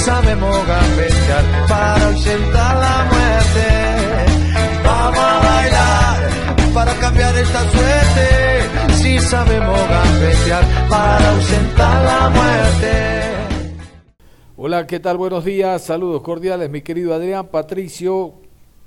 Sabemos gambetear para ausentar la muerte. Vamos a bailar para cambiar esta suerte. Si sabemos gambetear para ausentar la muerte. Hola, ¿qué tal? Buenos días, saludos cordiales, mi querido Adrián Patricio.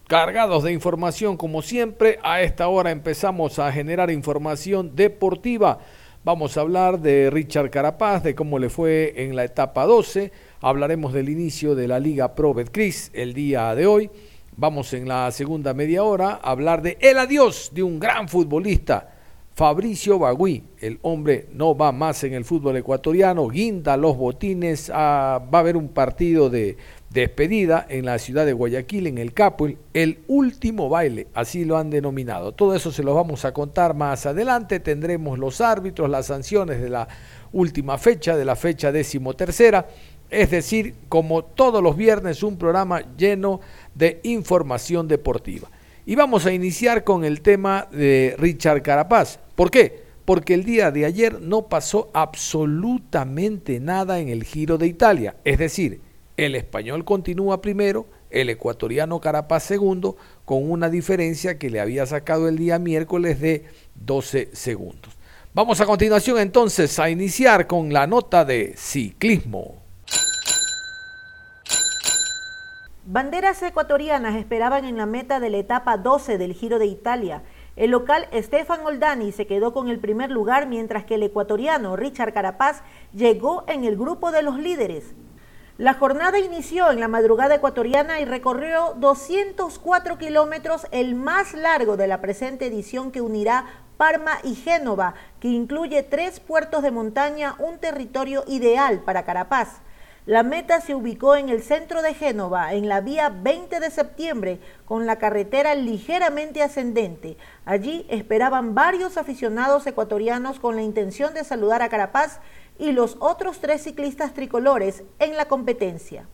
Cargados de información, como siempre, a esta hora empezamos a generar información deportiva. Vamos a hablar de Richard Carapaz, de cómo le fue en la etapa 12 Hablaremos del inicio de la Liga Pro Betcris el día de hoy. Vamos en la segunda media hora a hablar de el adiós de un gran futbolista, Fabricio Bagui. El hombre no va más en el fútbol ecuatoriano, guinda los botines, ah, va a haber un partido de despedida en la ciudad de Guayaquil, en el Capuel, el último baile, así lo han denominado. Todo eso se lo vamos a contar más adelante. Tendremos los árbitros, las sanciones de la última fecha, de la fecha decimotercera es decir, como todos los viernes, un programa lleno de información deportiva. Y vamos a iniciar con el tema de Richard Carapaz. ¿Por qué? Porque el día de ayer no pasó absolutamente nada en el Giro de Italia. Es decir, el español continúa primero, el ecuatoriano Carapaz segundo, con una diferencia que le había sacado el día miércoles de 12 segundos. Vamos a continuación entonces a iniciar con la nota de ciclismo. Banderas ecuatorianas esperaban en la meta de la etapa 12 del Giro de Italia. El local Stefan Oldani se quedó con el primer lugar mientras que el ecuatoriano Richard Carapaz llegó en el grupo de los líderes. La jornada inició en la madrugada ecuatoriana y recorrió 204 kilómetros, el más largo de la presente edición que unirá Parma y Génova, que incluye tres puertos de montaña, un territorio ideal para Carapaz. La meta se ubicó en el centro de Génova, en la vía 20 de septiembre, con la carretera ligeramente ascendente. Allí esperaban varios aficionados ecuatorianos con la intención de saludar a Carapaz y los otros tres ciclistas tricolores en la competencia.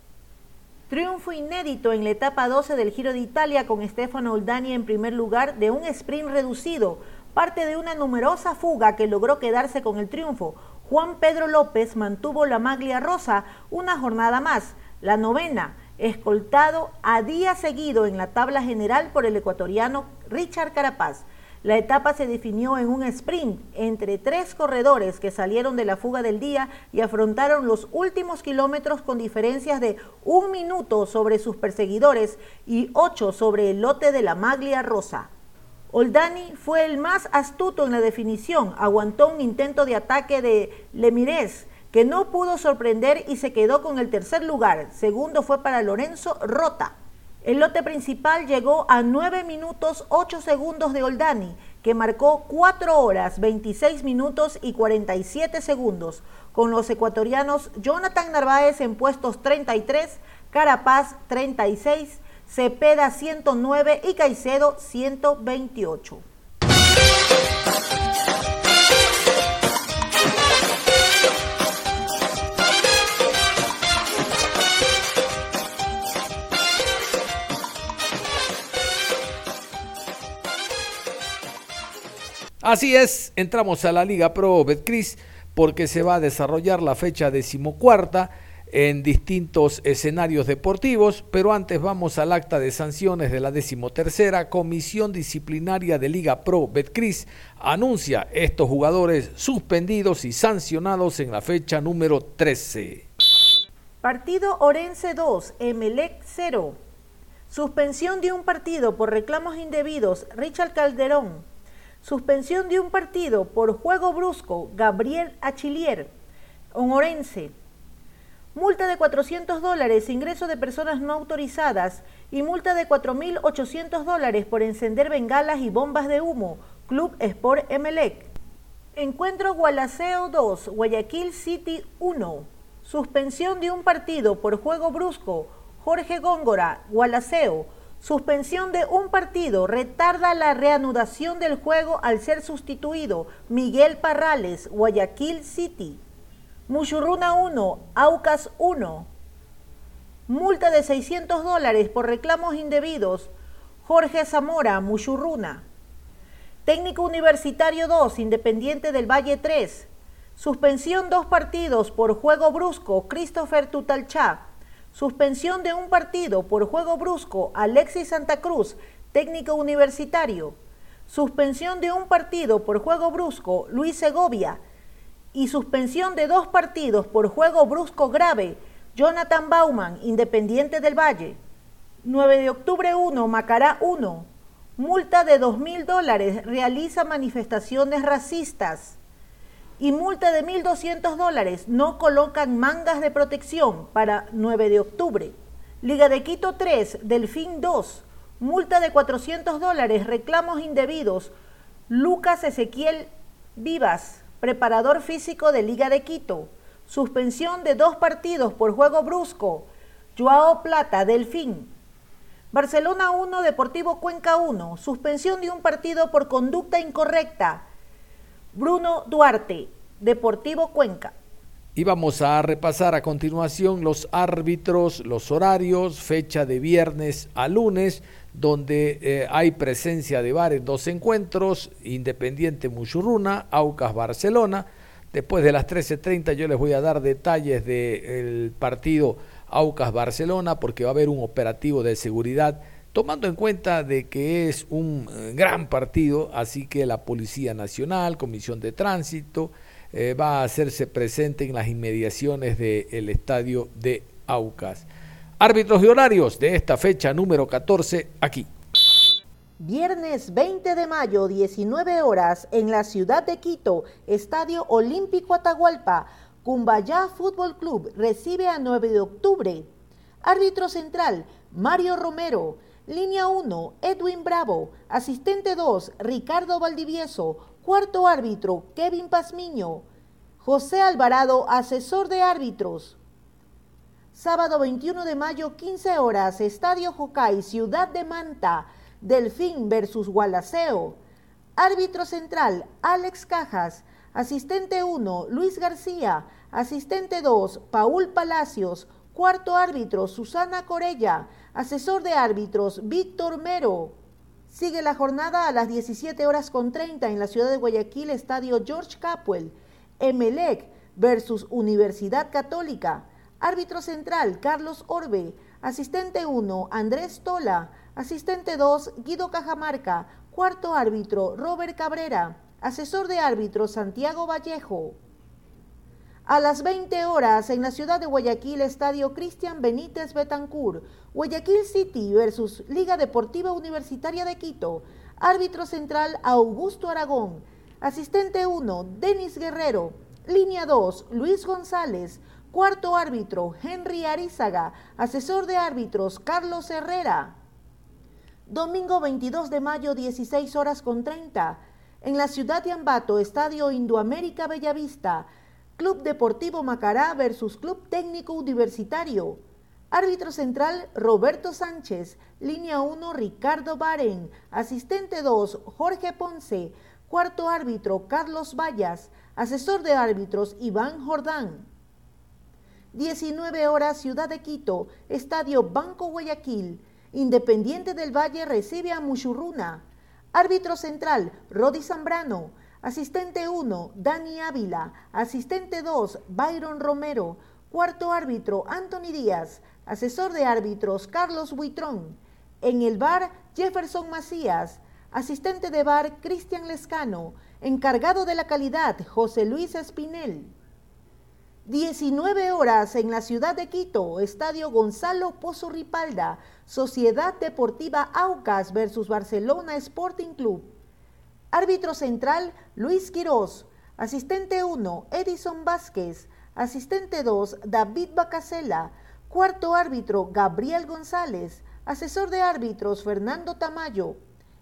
Triunfo inédito en la etapa 12 del Giro de Italia con Stefano Oldani en primer lugar de un sprint reducido, parte de una numerosa fuga que logró quedarse con el triunfo, Juan Pedro López mantuvo la maglia rosa una jornada más, la novena, escoltado a día seguido en la tabla general por el ecuatoriano Richard Carapaz. La etapa se definió en un sprint entre tres corredores que salieron de la fuga del día y afrontaron los últimos kilómetros con diferencias de un minuto sobre sus perseguidores y ocho sobre el lote de la maglia rosa. Oldani fue el más astuto en la definición, aguantó un intento de ataque de Lemires que no pudo sorprender y se quedó con el tercer lugar. Segundo fue para Lorenzo Rota. El lote principal llegó a 9 minutos 8 segundos de Oldani, que marcó 4 horas 26 minutos y 47 segundos, con los ecuatorianos Jonathan Narváez en puestos 33, Carapaz 36, Cepeda 109 y Caicedo 128. Así es, entramos a la Liga Pro Betcris porque se va a desarrollar la fecha decimocuarta en distintos escenarios deportivos, pero antes vamos al acta de sanciones de la decimotercera Comisión Disciplinaria de Liga Pro Betcris anuncia estos jugadores suspendidos y sancionados en la fecha número 13. Partido Orense 2, Emelec 0. Suspensión de un partido por reclamos indebidos, Richard Calderón. Suspensión de un partido por juego brusco, Gabriel Achilier. Orense. Multa de 400 dólares, ingreso de personas no autorizadas y multa de 4.800 dólares por encender bengalas y bombas de humo, Club Sport Emelec. Encuentro Gualaceo 2, Guayaquil City 1. Suspensión de un partido por juego brusco, Jorge Góngora, Gualaceo. Suspensión de un partido retarda la reanudación del juego al ser sustituido Miguel Parrales, Guayaquil City. Muchurruna 1, Aucas 1. Multa de 600 dólares por reclamos indebidos. Jorge Zamora, Muchurruna. Técnico Universitario 2, Independiente del Valle 3. Suspensión dos partidos por juego brusco, Christopher Tutalchá. Suspensión de un partido por juego brusco, Alexis Santa Cruz, técnico universitario. Suspensión de un partido por juego brusco, Luis Segovia. Y suspensión de dos partidos por juego brusco grave, Jonathan Bauman, Independiente del Valle. 9 de octubre 1, Macará 1. Multa de 2 mil dólares, realiza manifestaciones racistas. Y multa de 1.200 dólares, no colocan mangas de protección para 9 de octubre. Liga de Quito 3, Delfín 2. Multa de 400 dólares, reclamos indebidos. Lucas Ezequiel Vivas, preparador físico de Liga de Quito suspensión de dos partidos por juego brusco, Joao Plata, Delfín. Barcelona 1, Deportivo Cuenca 1, suspensión de un partido por conducta incorrecta, Bruno Duarte, Deportivo Cuenca. Y vamos a repasar a continuación los árbitros, los horarios, fecha de viernes a lunes, donde eh, hay presencia de varios dos encuentros, Independiente Muchurruna, Aucas Barcelona, Después de las 13.30 yo les voy a dar detalles del partido Aucas Barcelona porque va a haber un operativo de seguridad tomando en cuenta de que es un eh, gran partido, así que la Policía Nacional, Comisión de Tránsito, eh, va a hacerse presente en las inmediaciones del estadio de Aucas. Árbitros y horarios de esta fecha número 14 aquí. Viernes 20 de mayo, 19 horas, en la ciudad de Quito, Estadio Olímpico Atahualpa, Cumbayá Fútbol Club recibe a 9 de octubre. Árbitro central, Mario Romero. Línea 1, Edwin Bravo. Asistente 2, Ricardo Valdivieso. Cuarto árbitro, Kevin Pazmiño. José Alvarado, asesor de árbitros. Sábado 21 de mayo, 15 horas, Estadio Jocay, Ciudad de Manta. Delfín versus Gualaceo. Árbitro central, Alex Cajas. Asistente 1, Luis García. Asistente 2, Paul Palacios. Cuarto árbitro, Susana Corella. Asesor de árbitros, Víctor Mero. Sigue la jornada a las 17 horas con 30 en la ciudad de Guayaquil, Estadio George Capwell. Emelec versus Universidad Católica. Árbitro central, Carlos Orbe. Asistente 1, Andrés Tola. Asistente 2, Guido Cajamarca. Cuarto árbitro, Robert Cabrera. Asesor de árbitro, Santiago Vallejo. A las 20 horas en la ciudad de Guayaquil, Estadio Cristian Benítez Betancur. Guayaquil City versus Liga Deportiva Universitaria de Quito. Árbitro central, Augusto Aragón. Asistente 1, Denis Guerrero. Línea 2, Luis González. Cuarto árbitro, Henry Arizaga. Asesor de árbitros, Carlos Herrera. Domingo 22 de mayo, 16 horas con 30. En la ciudad de Ambato, Estadio Indoamérica Bellavista. Club Deportivo Macará versus Club Técnico Universitario. Árbitro central Roberto Sánchez. Línea 1 Ricardo Baren. Asistente 2 Jorge Ponce. Cuarto árbitro Carlos Vallas. Asesor de árbitros Iván Jordán. 19 horas Ciudad de Quito. Estadio Banco Guayaquil. Independiente del Valle recibe a Muchurruna. Árbitro central, Rodi Zambrano. Asistente 1, Dani Ávila. Asistente 2, Byron Romero. Cuarto árbitro, Anthony Díaz. Asesor de árbitros, Carlos Buitrón. En el bar, Jefferson Macías. Asistente de bar, Cristian Lescano. Encargado de la calidad, José Luis Espinel. 19 horas en la ciudad de Quito, Estadio Gonzalo Pozo Ripalda, Sociedad Deportiva Aucas versus Barcelona Sporting Club. Árbitro central, Luis Quirós. Asistente 1, Edison Vázquez. Asistente 2, David Bacasela. Cuarto árbitro, Gabriel González. Asesor de árbitros Fernando Tamayo.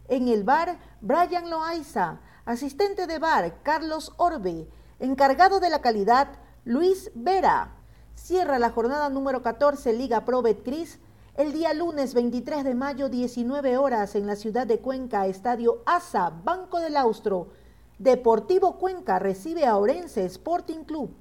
En el bar, Brian Loaiza. Asistente de bar, Carlos Orbe. Encargado de la calidad, Luis Vera. Cierra la jornada número 14 Liga Pro Betcris el día lunes 23 de mayo, 19 horas, en la ciudad de Cuenca, Estadio ASA, Banco del Austro. Deportivo Cuenca recibe a Orense Sporting Club.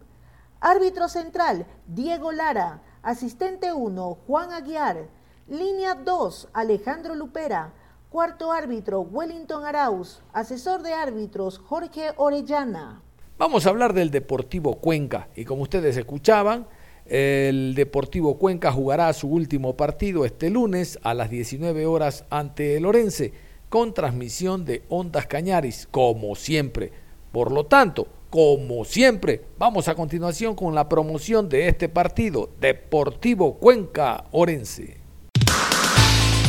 Árbitro central, Diego Lara. Asistente 1, Juan Aguiar. Línea 2, Alejandro Lupera. Cuarto árbitro, Wellington Arauz. Asesor de árbitros, Jorge Orellana. Vamos a hablar del Deportivo Cuenca. Y como ustedes escuchaban, el Deportivo Cuenca jugará su último partido este lunes a las 19 horas ante el Orense con transmisión de Ondas Cañaris, como siempre. Por lo tanto, como siempre, vamos a continuación con la promoción de este partido, Deportivo Cuenca Orense.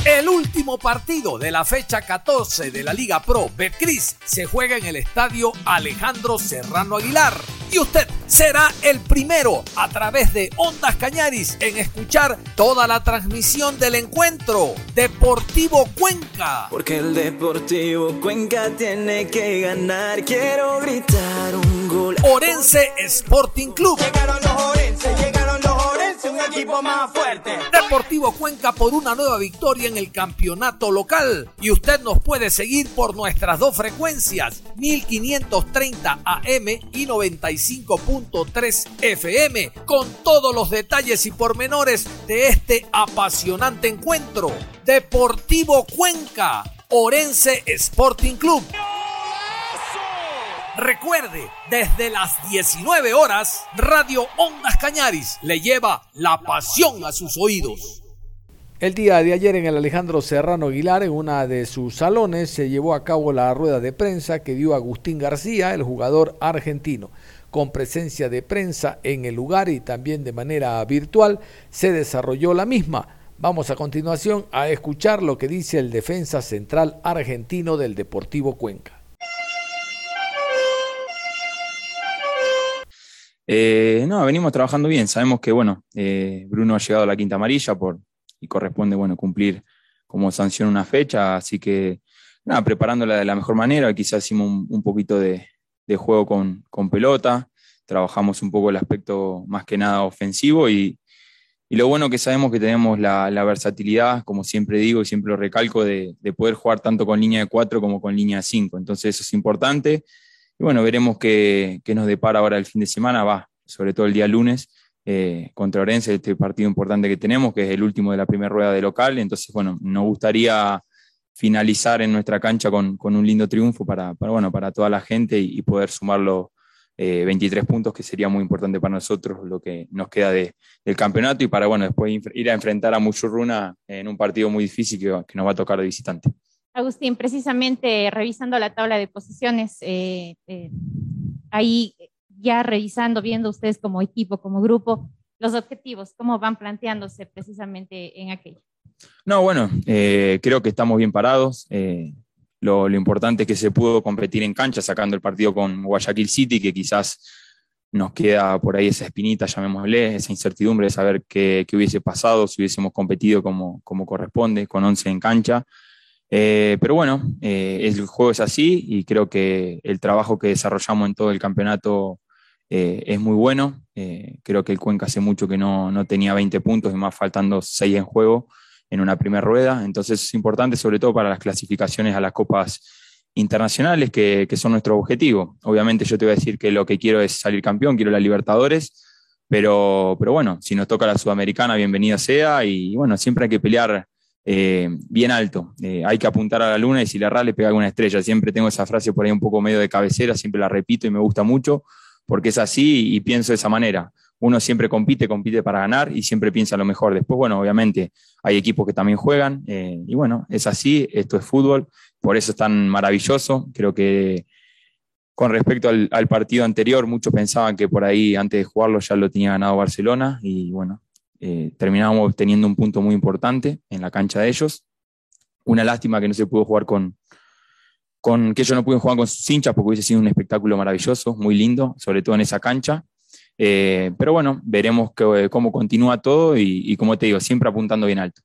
El último partido de la fecha 14 de la Liga Pro Betcris se juega en el estadio Alejandro Serrano Aguilar. Y usted será el primero a través de Ondas Cañaris en escuchar toda la transmisión del encuentro. Deportivo Cuenca. Porque el Deportivo Cuenca tiene que ganar. Quiero gritar un gol. Orense Sporting Club. Llegaron los Orense, llegaron los Un equipo más fuerte. Deportivo Cuenca por una nueva victoria en el campeonato local. Y usted nos puede seguir por nuestras dos frecuencias, 1530 AM y 95.3 FM, con todos los detalles y pormenores de este apasionante encuentro. Deportivo Cuenca, Orense Sporting Club. Recuerde, desde las 19 horas, Radio Ondas Cañaris le lleva la pasión a sus oídos. El día de ayer en el Alejandro Serrano Aguilar, en una de sus salones, se llevó a cabo la rueda de prensa que dio Agustín García, el jugador argentino. Con presencia de prensa en el lugar y también de manera virtual, se desarrolló la misma. Vamos a continuación a escuchar lo que dice el defensa central argentino del Deportivo Cuenca. Eh, no, venimos trabajando bien. Sabemos que, bueno, eh, Bruno ha llegado a la quinta amarilla por, y corresponde, bueno, cumplir como sanción una fecha. Así que, nada, preparándola de la mejor manera. Quizás hicimos un, poquito de, juego con, con, pelota. Trabajamos un poco el aspecto más que nada ofensivo y, y lo bueno que sabemos que tenemos la, la, versatilidad, como siempre digo y siempre lo recalco, de, de poder jugar tanto con línea de cuatro como con línea de cinco. Entonces eso es importante. Y bueno, veremos qué, qué, nos depara ahora el fin de semana, va, sobre todo el día lunes, eh, contra Orense, este partido importante que tenemos, que es el último de la primera rueda de local. Entonces, bueno, nos gustaría finalizar en nuestra cancha con, con un lindo triunfo para, para, bueno, para toda la gente y, poder sumar los 23 puntos, que sería muy importante para nosotros lo que nos queda de, del campeonato y para, bueno, después ir a enfrentar a Muchurruna en un partido muy difícil que, que nos va a tocar de visitante. Agustín, precisamente revisando la tabla de posiciones, eh, eh, ahí ya revisando, viendo ustedes como equipo, como grupo, los objetivos, cómo van planteándose precisamente en aquello. No, bueno, eh, creo que estamos bien parados. Lo, importante es que se pudo competir en cancha, sacando el partido con Guayaquil City, que quizás nos queda por ahí esa espinita, llamémosle, esa incertidumbre de saber qué, hubiese pasado si hubiésemos competido como, como corresponde, con 11 en cancha. Eh, pero bueno, eh, el juego es así y creo que el trabajo que desarrollamos en todo el campeonato eh, es muy bueno. creo que el Cuenca hace mucho que no, no, tenía 20 puntos y más faltando 6 en juego en una primera rueda. Entonces es importante sobre todo para las clasificaciones a las copas internacionales que, que son nuestro objetivo. Obviamente yo te voy a decir que lo que quiero es salir campeón, quiero la Libertadores. Pero, pero bueno, si nos toca la Sudamericana, bienvenida sea. Y bueno, siempre hay que pelear eh, bien alto. Eh, hay que apuntar a la luna y si le erra le pega alguna estrella. Siempre tengo esa frase por ahí un poco medio de cabecera, siempre la repito y me gusta mucho porque es así y pienso de esa manera. Uno siempre compite, compite para ganar y siempre piensa lo mejor. Después, bueno, obviamente hay equipos que también juegan eh, y bueno, es así, esto es fútbol, por eso es tan maravilloso. Creo que con respecto al, al partido anterior, muchos pensaban que por ahí antes de jugarlo ya lo tenía ganado Barcelona y bueno, eh, terminamos teniendo un punto muy importante en la cancha de ellos. Una lástima que no se pudo jugar con, con que ellos no pudieron jugar con sus hinchas porque hubiese sido un espectáculo maravilloso, muy lindo, sobre todo en esa cancha. Eh, pero bueno, veremos cómo continúa todo y, como te digo, siempre apuntando bien alto.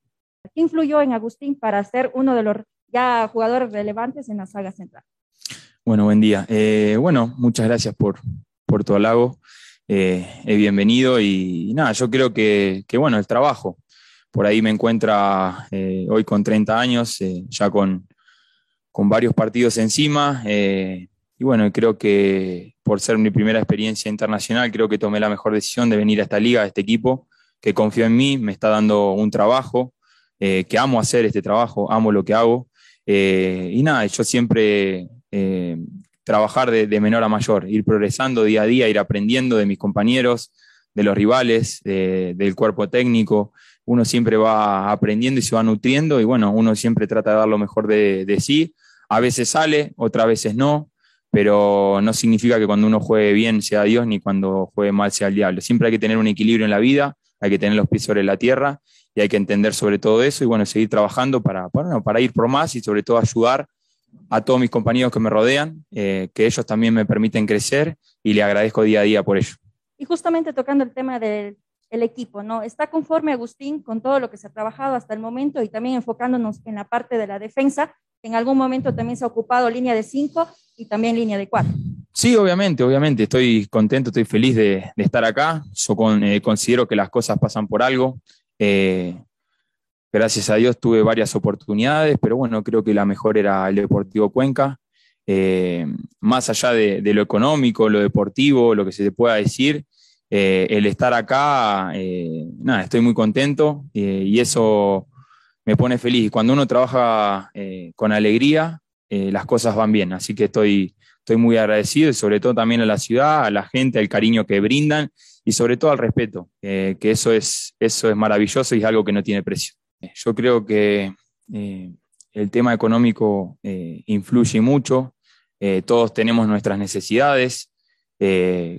¿Qué influyó en Agustín para ser uno de los ya jugadores relevantes en la saga central? Bueno, buen día. Eh, bueno, muchas gracias por, por tu halago. Eh, bienvenido y, nada, yo creo que, que, bueno, el trabajo. Por ahí me encuentra eh, hoy con 30 años, eh, ya con, con, varios partidos encima. y bueno, creo que por ser mi primera experiencia internacional, creo que tomé la mejor decisión de venir a esta liga, a este equipo, que confío en mí, me está dando un trabajo, que amo hacer este trabajo, amo lo que hago. y nada, yo siempre eh, trabajar de, menor a mayor, ir progresando día a día, ir aprendiendo de mis compañeros, de los rivales, del cuerpo técnico. Uno siempre va aprendiendo y se va nutriendo y bueno, uno siempre trata de dar lo mejor de, sí. A veces sale, otras veces no, pero no significa que cuando uno juegue bien sea Dios ni cuando juegue mal sea el diablo. Siempre hay que tener un equilibrio en la vida, hay que tener los pies sobre la tierra y hay que entender sobre todo eso y bueno, seguir trabajando para, para, para ir por más y sobre todo ayudar a todos mis compañeros que me rodean, eh, que ellos también me permiten crecer y le agradezco día a día por ello. Y justamente tocando el tema del equipo, ¿no? ¿Está conforme Agustín con todo lo que se ha trabajado hasta el momento y también enfocándonos en la parte de la defensa? En algún momento también se ha ocupado línea de 5 y también línea de 4. Sí, obviamente, obviamente. Estoy contento, estoy feliz de, estar acá. Yo eh, considero que las cosas pasan por algo. Eh, gracias a Dios tuve varias oportunidades, pero bueno, creo que la mejor era el Deportivo Cuenca. Eh, más allá de, lo económico, lo deportivo, lo que se te pueda decir, eh, el estar acá, eh, nada, estoy muy contento y eso me pone feliz. Cuando uno trabaja con alegría, las cosas van bien, así que estoy, estoy muy agradecido y sobre todo también a la ciudad, a la gente, al cariño que brindan y sobre todo al respeto, que eso es, eso es maravilloso y es algo que no tiene precio. Yo creo que eh, el tema económico eh, influye mucho, eh, todos tenemos nuestras necesidades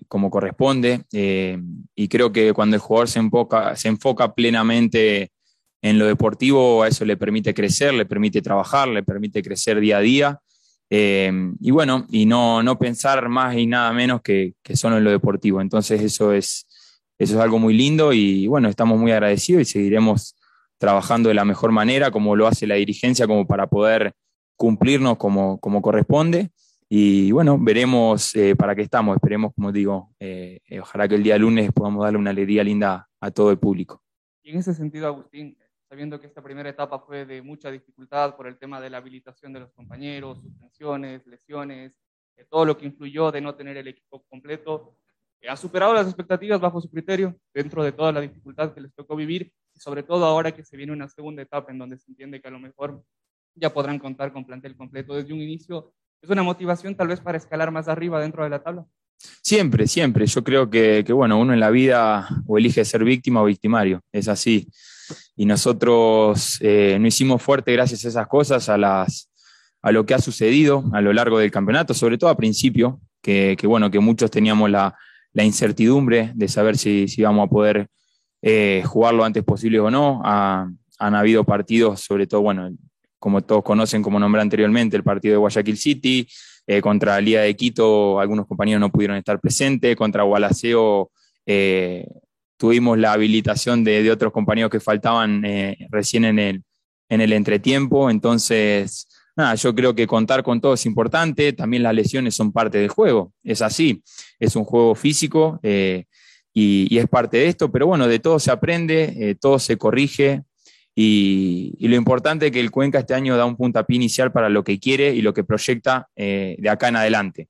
como corresponde y creo que cuando el jugador se enfoca, se enfoca plenamente en lo deportivo, a eso le permite crecer, le permite trabajar, le permite crecer día a día. y bueno, y no, no, pensar más y nada menos que, que, solo en lo deportivo. Entonces eso es, eso es algo muy lindo y bueno, estamos muy agradecidos y seguiremos trabajando de la mejor manera, como lo hace la dirigencia, como para poder cumplirnos como, como corresponde. Y bueno, veremos eh, para qué estamos, esperemos, como digo, eh, ojalá que el día lunes podamos darle una alegría linda a todo el público. Y en ese sentido, Agustín, sabiendo que esta primera etapa fue de mucha dificultad por el tema de la habilitación de los compañeros, suspensiones, lesiones, eh, todo lo que influyó de no tener el equipo completo, ¿ha superado las expectativas bajo su criterio dentro de toda la dificultad que les tocó vivir sobre todo ahora que se viene una segunda etapa en donde se entiende que a lo mejor ya podrán contar con plantel completo desde un inicio. ¿Es una motivación tal vez para escalar más arriba dentro de la tabla? Siempre, siempre. Yo creo que, que bueno, uno en la vida o elige ser víctima o victimario, es así. Y nosotros eh, no hicimos fuerte gracias a esas cosas, a, las, a lo que ha sucedido a lo largo del campeonato, sobre todo a principio, que, que bueno, que muchos teníamos la, la incertidumbre de saber si, si íbamos a poder eh, jugar lo antes posible o no. han habido partidos, sobre todo, bueno, como todos conocen, como nombré anteriormente, el partido de Guayaquil City, eh, contra Liga de Quito, algunos compañeros no pudieron estar presentes, contra Gualaceo eh, tuvimos la habilitación de, otros compañeros que faltaban recién en el, en el entretiempo, entonces, yo creo que contar con todo es importante, también las lesiones son parte del juego, es así, es un juego físico y, es parte de esto, pero bueno, de todo se aprende, eh, todo se corrige y, lo importante es que el Cuenca este año da un puntapié inicial para lo que quiere y lo que proyecta eh, de acá en adelante.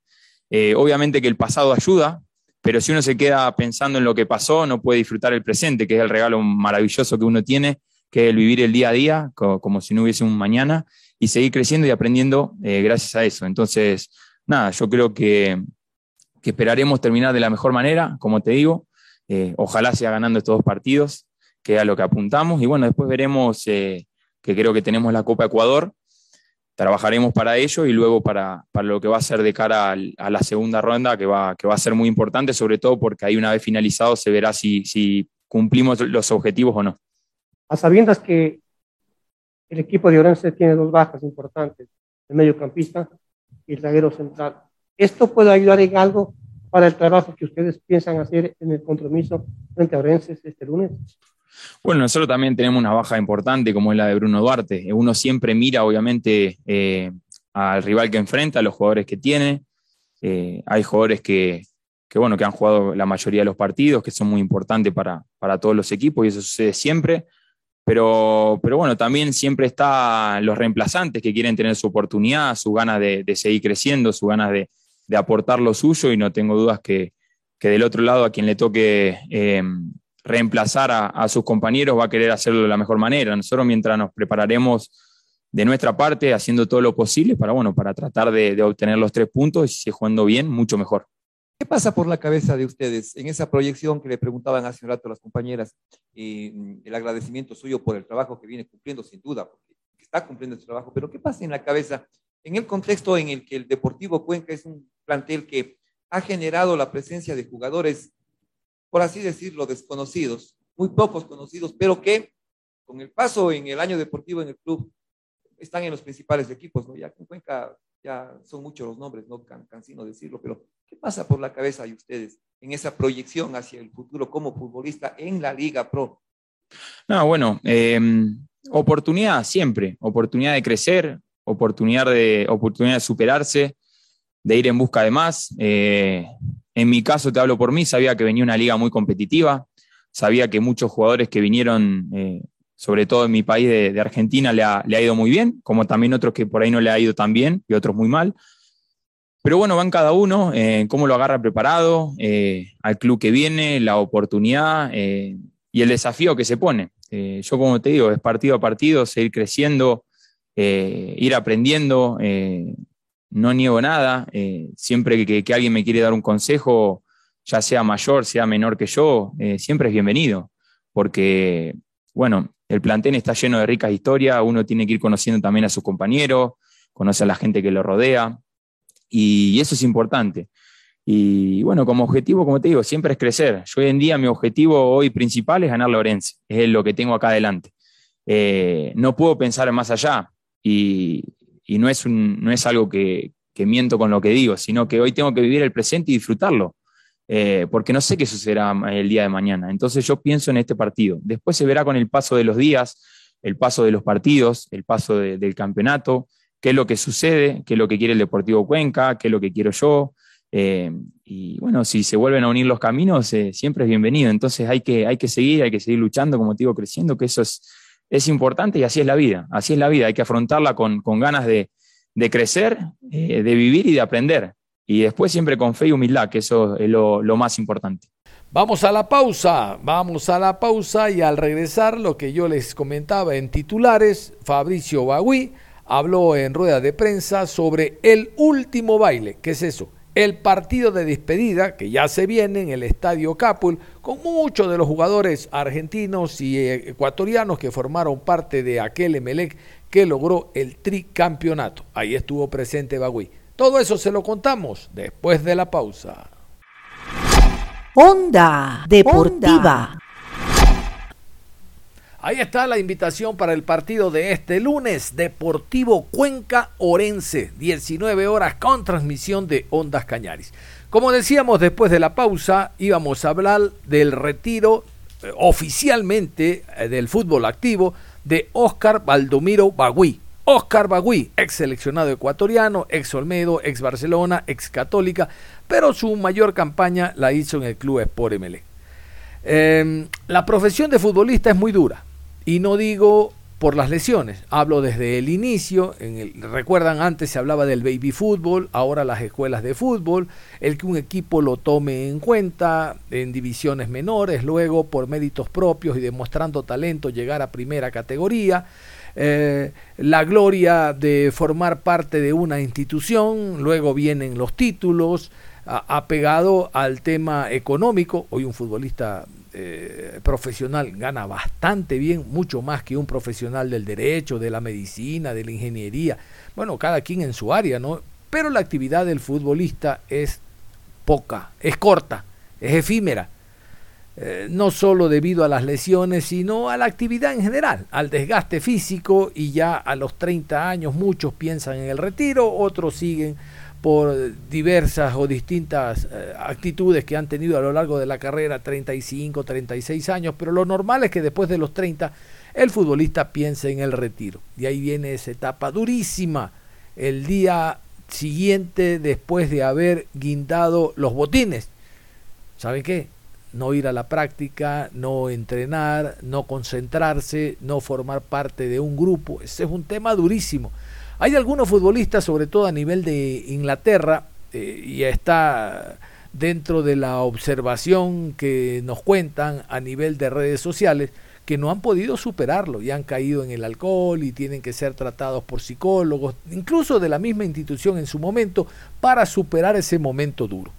Eh, obviamente que el pasado ayuda, pero si uno se queda pensando en lo que pasó, no puede disfrutar el presente, que es el regalo maravilloso que uno tiene, que es el vivir el día a día, como, si no hubiese un mañana, y seguir creciendo y aprendiendo gracias a eso. Entonces, nada, yo creo que, que esperaremos terminar de la mejor manera, como te digo, eh, ojalá sea ganando estos dos partidos, que es a lo que apuntamos. Y bueno, después veremos eh, que creo que tenemos la Copa Ecuador. Trabajaremos para ello y luego para, para lo que va a ser de cara a la segunda ronda, que va, que va a ser muy importante, sobre todo porque ahí una vez finalizado se verá si, si cumplimos los objetivos o no. A sabiendas que el equipo de Orense tiene dos bajas importantes, el mediocampista y el zaguero central. ¿Esto puede ayudar en algo para el trabajo que ustedes piensan hacer en el compromiso frente a Orense este lunes? Bueno, nosotros también tenemos una baja importante como es la de Bruno Duarte. Uno siempre mira, obviamente, eh, al rival que enfrenta, a los jugadores que tiene. Eh, hay jugadores que, que, bueno, que han jugado la mayoría de los partidos, que son muy importantes para, para todos los equipos y eso sucede siempre. Pero, pero bueno, también siempre están los reemplazantes que quieren tener su oportunidad, su ganas de, de seguir creciendo, su ganas de, de, aportar lo suyo y no tengo dudas que, que del otro lado a quien le toque eh, reemplazar a, a, sus compañeros va a querer hacerlo de la mejor manera. Nosotros mientras nos prepararemos de nuestra parte, haciendo todo lo posible para, bueno, para tratar de, obtener los tres puntos y si jugando bien, mucho mejor. ¿Qué pasa por la cabeza de ustedes en esa proyección que le preguntaban hace un rato a las compañeras? Eh, el agradecimiento suyo por el trabajo que viene cumpliendo, sin duda, porque está cumpliendo ese trabajo, pero ¿qué pasa en la cabeza en el contexto en el que el Deportivo Cuenca es un plantel que ha generado la presencia de jugadores, por así decirlo, desconocidos, muy pocos conocidos, pero que con el paso en el año deportivo en el club están en los principales equipos, ¿no? Ya en Cuenca ya son muchos los nombres, no can, cansino decirlo, pero ¿qué pasa por la cabeza de ustedes en esa proyección hacia el futuro como futbolista en la Liga Pro? No, bueno, eh, oportunidad siempre, oportunidad de crecer, oportunidad de, oportunidad de superarse, de ir en busca de más. Eh, en mi caso, te hablo por mí, sabía que venía una liga muy competitiva, sabía que muchos jugadores que vinieron eh, sobre todo en mi país de, Argentina, le ha, ido muy bien, como también otros que por ahí no le ha ido tan bien y otros muy mal. Pero bueno, van cada uno, eh, cómo lo agarra preparado, eh, al club que viene, la oportunidad y el desafío que se pone. Yo, como te digo, es partido a partido, seguir creciendo, eh, ir aprendiendo, no niego nada. siempre que, alguien me quiere dar un consejo, ya sea mayor, sea menor que yo, siempre es bienvenido, porque, bueno, el plantel está lleno de ricas historias, uno tiene que ir conociendo también a sus compañeros, conoce a la gente que lo rodea, y eso es importante. Y bueno, como objetivo, como te digo, siempre es crecer. Yo hoy en día mi objetivo hoy principal es ganar Lorenzo, es lo que tengo acá adelante. Eh, no puedo pensar más allá y, no, es no es algo que, miento con lo que digo, sino que hoy tengo que vivir el presente y disfrutarlo eh, porque no sé qué sucederá el día de mañana. Entonces yo pienso en este partido. Después se verá con el paso de los días, el paso de los partidos, el paso de, del campeonato, qué es lo que sucede, qué es lo que quiere el Deportivo Cuenca, qué es lo que quiero yo. Eh, y bueno, si se vuelven a unir los caminos, eh, siempre es bienvenido. Entonces hay que, hay que seguir, hay que seguir luchando, como te digo, creciendo, que eso es, es importante y así es la vida. Así es la vida, hay que afrontarla con, con ganas de, de crecer, eh, de vivir y de aprender y después siempre con fe y humildad, que eso es lo, lo, más importante. Vamos a la pausa, vamos a la pausa y al regresar lo que yo les comentaba en titulares, Fabricio Bagui habló en rueda de prensa sobre el último baile, ¿qué es eso? El partido de despedida que ya se viene en el Estadio Capul con muchos de los jugadores argentinos y ecuatorianos que formaron parte de aquel Emelec que logró el tricampeonato. Ahí estuvo presente Bagui. Todo eso se lo contamos después de la pausa. Onda Deportiva. Ahí está la invitación para el partido de este lunes, Deportivo Cuenca Orense, 19 horas con transmisión de Ondas Cañaris. Como decíamos después de la pausa, íbamos a hablar del retiro eh, oficialmente eh, del fútbol activo de Oscar Baldomiro Bagui, Oscar Bagui, ex seleccionado ecuatoriano, ex Olmedo, ex Barcelona, ex Católica, pero su mayor campaña la hizo en el club Sport. Eh, la profesión de futbolista es muy dura y no digo por las lesiones, hablo desde el inicio, en el, recuerdan antes se hablaba del baby fútbol, ahora las escuelas de fútbol, el que un equipo lo tome en cuenta en divisiones menores, luego por méritos propios y demostrando talento llegar a primera categoría eh, la gloria de formar parte de una institución, luego vienen los títulos, apegado al tema económico, hoy un futbolista eh, profesional gana bastante bien, mucho más que un profesional del derecho, de la medicina, de la ingeniería, bueno, cada quien en su área, ¿no? Pero la actividad del futbolista es poca, es corta, es efímera. Eh, no solo debido a las lesiones, sino a la actividad en general, al desgaste físico y ya a los 30 años muchos piensan en el retiro, otros siguen por diversas o distintas eh, actitudes que han tenido a lo largo de la carrera, 35, 36 años, pero lo normal es que después de los 30 el futbolista piense en el retiro. Y ahí viene esa etapa durísima, el día siguiente después de haber guindado los botines. ¿Saben qué? No ir a la práctica, no entrenar, no concentrarse, no formar parte de un grupo. Ese es un tema durísimo. Hay algunos futbolistas, sobre todo a nivel de Inglaterra, eh, y está dentro de la observación que nos cuentan a nivel de redes sociales, que no han podido superarlo y han caído en el alcohol y tienen que ser tratados por psicólogos, incluso de la misma institución en su momento, para superar ese momento duro.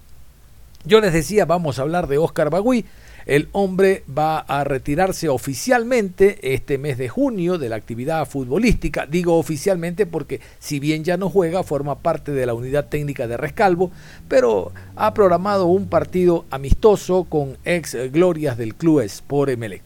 Yo les decía, vamos a hablar de Oscar Bagui. El hombre va a retirarse oficialmente este mes de junio de la actividad futbolística. Digo oficialmente porque si bien ya no juega, forma parte de la unidad técnica de Rescalvo, pero ha programado un partido amistoso con ex glorias del club Sport Emelec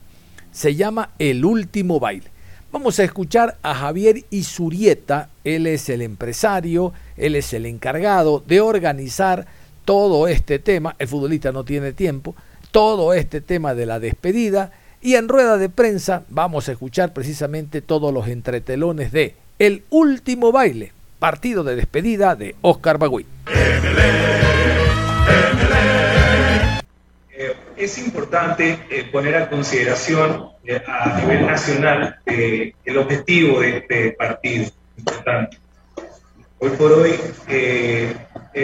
se llama El Último Baile. Vamos a escuchar a Javier Isurieta, él es el empresario, él es el encargado de organizar todo este tema, el futbolista no tiene tiempo, todo este tema de la despedida y en rueda de prensa vamos a escuchar precisamente todos los entretelones de El Último Baile, partido de despedida de Oscar Bagui es importante eh, poner a consideración eh, a nivel nacional eh, el objetivo de este partido. Importante. Hoy por hoy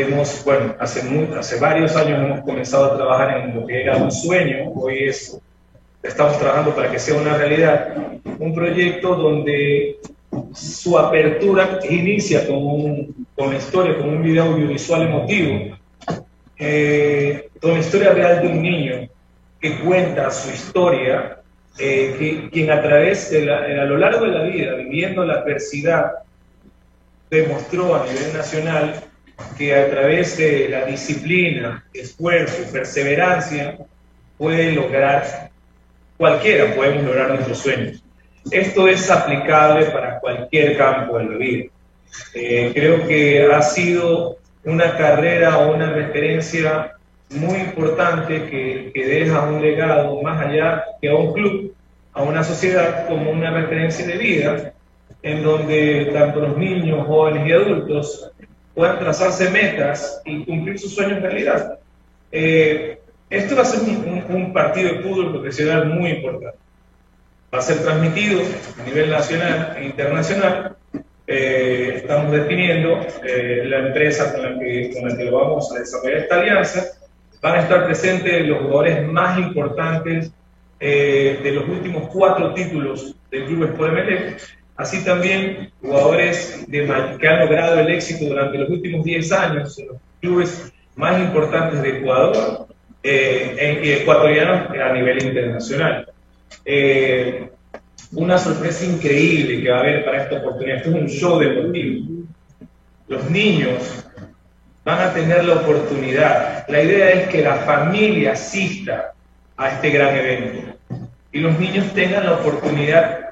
hemos, bueno, hace, hace varios años hemos comenzado a trabajar en lo que era un sueño, hoy es, estamos trabajando para que sea una realidad, un proyecto donde su apertura inicia con, un, con historia, con un video audiovisual emotivo, eh, con la historia real de un niño que cuenta su historia, eh, que, quien a través de la, a lo largo de la vida, viviendo la adversidad, demostró a nivel nacional que a través de la disciplina, esfuerzo y perseverancia puede lograr, cualquiera podemos lograr nuestros sueños. Esto es aplicable para cualquier campo de la vida. Eh, creo que ha sido una carrera o una referencia muy importante que, que, deja un legado más allá que a un club, a una sociedad como una referencia de vida, en donde tanto los niños, jóvenes y adultos puedan trazarse metas y cumplir sus sueños en realidad. Eh, esto va a ser un, un, partido de fútbol profesional muy importante. Va a ser transmitido a nivel nacional e internacional eh, estamos definiendo eh, la empresa con la, que, con la que vamos a desarrollar esta alianza. Van a estar presentes los jugadores más importantes eh, de los últimos cuatro títulos del Club Sport MLE, así también jugadores de, que han logrado el éxito durante los últimos 10 años en los clubes más importantes de Ecuador y ecuatorianos a nivel internacional una sorpresa increíble que va a haber para esta oportunidad. Esto es un show deportivo. Los niños van a tener la oportunidad. La idea es que la familia asista a este gran evento y los niños tengan la oportunidad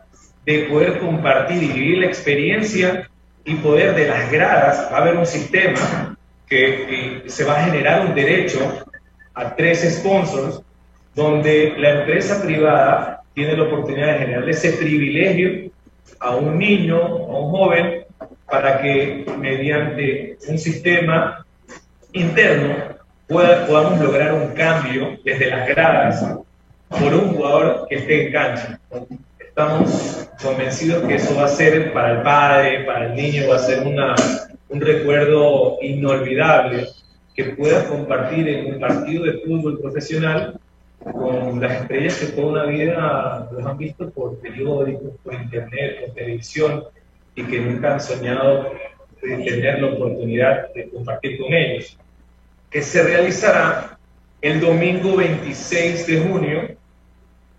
de poder compartir y vivir la experiencia y poder de las gradas, va a haber un sistema que, que se va a generar un derecho a tres sponsors donde la empresa privada tiene la oportunidad de generarle ese privilegio a un niño, a un joven, para que mediante un sistema interno podamos lograr un cambio desde las gradas por un jugador que esté en cancha. Estamos convencidos que eso va a ser para el padre, para el niño, va a ser una, un recuerdo inolvidable que pueda compartir en un partido de fútbol profesional con las estrellas que toda una vida los han visto por periódicos, por internet, por televisión y que nunca han soñado de tener la oportunidad de compartir con ellos, que se realizará el domingo 26 de junio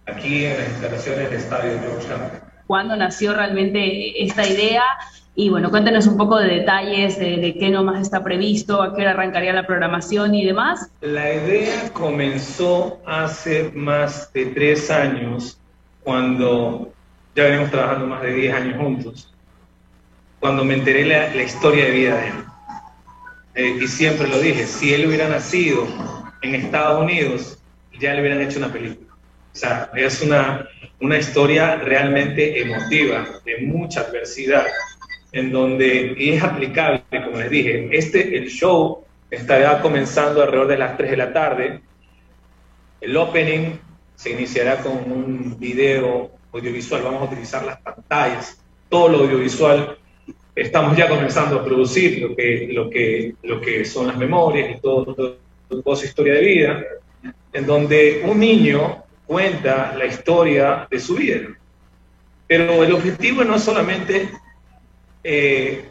aquí en las instalaciones del Estadio Georgetown. ¿Cuándo nació realmente esta idea y bueno, cuéntenos un poco de detalles de, de, qué nomás está previsto, a qué hora arrancaría la programación y demás. La idea comenzó hace más de tres años, cuando ya venimos trabajando más de diez años juntos, cuando me enteré la, la historia de vida de él. eh, y siempre lo dije, si él hubiera nacido en Estados Unidos, ya le hubieran hecho una película. O sea, es una, una historia realmente emotiva, de mucha adversidad, en donde es aplicable, como les dije, este, el show estará comenzando alrededor de las 3 de la tarde. El opening se iniciará con un video audiovisual, vamos a utilizar las pantallas, todo lo audiovisual. Estamos ya comenzando a producir lo que, lo que, lo que son las memorias y todo, toda su historia de vida, en donde un niño cuenta la historia de su vida. Pero el objetivo no es solamente eh,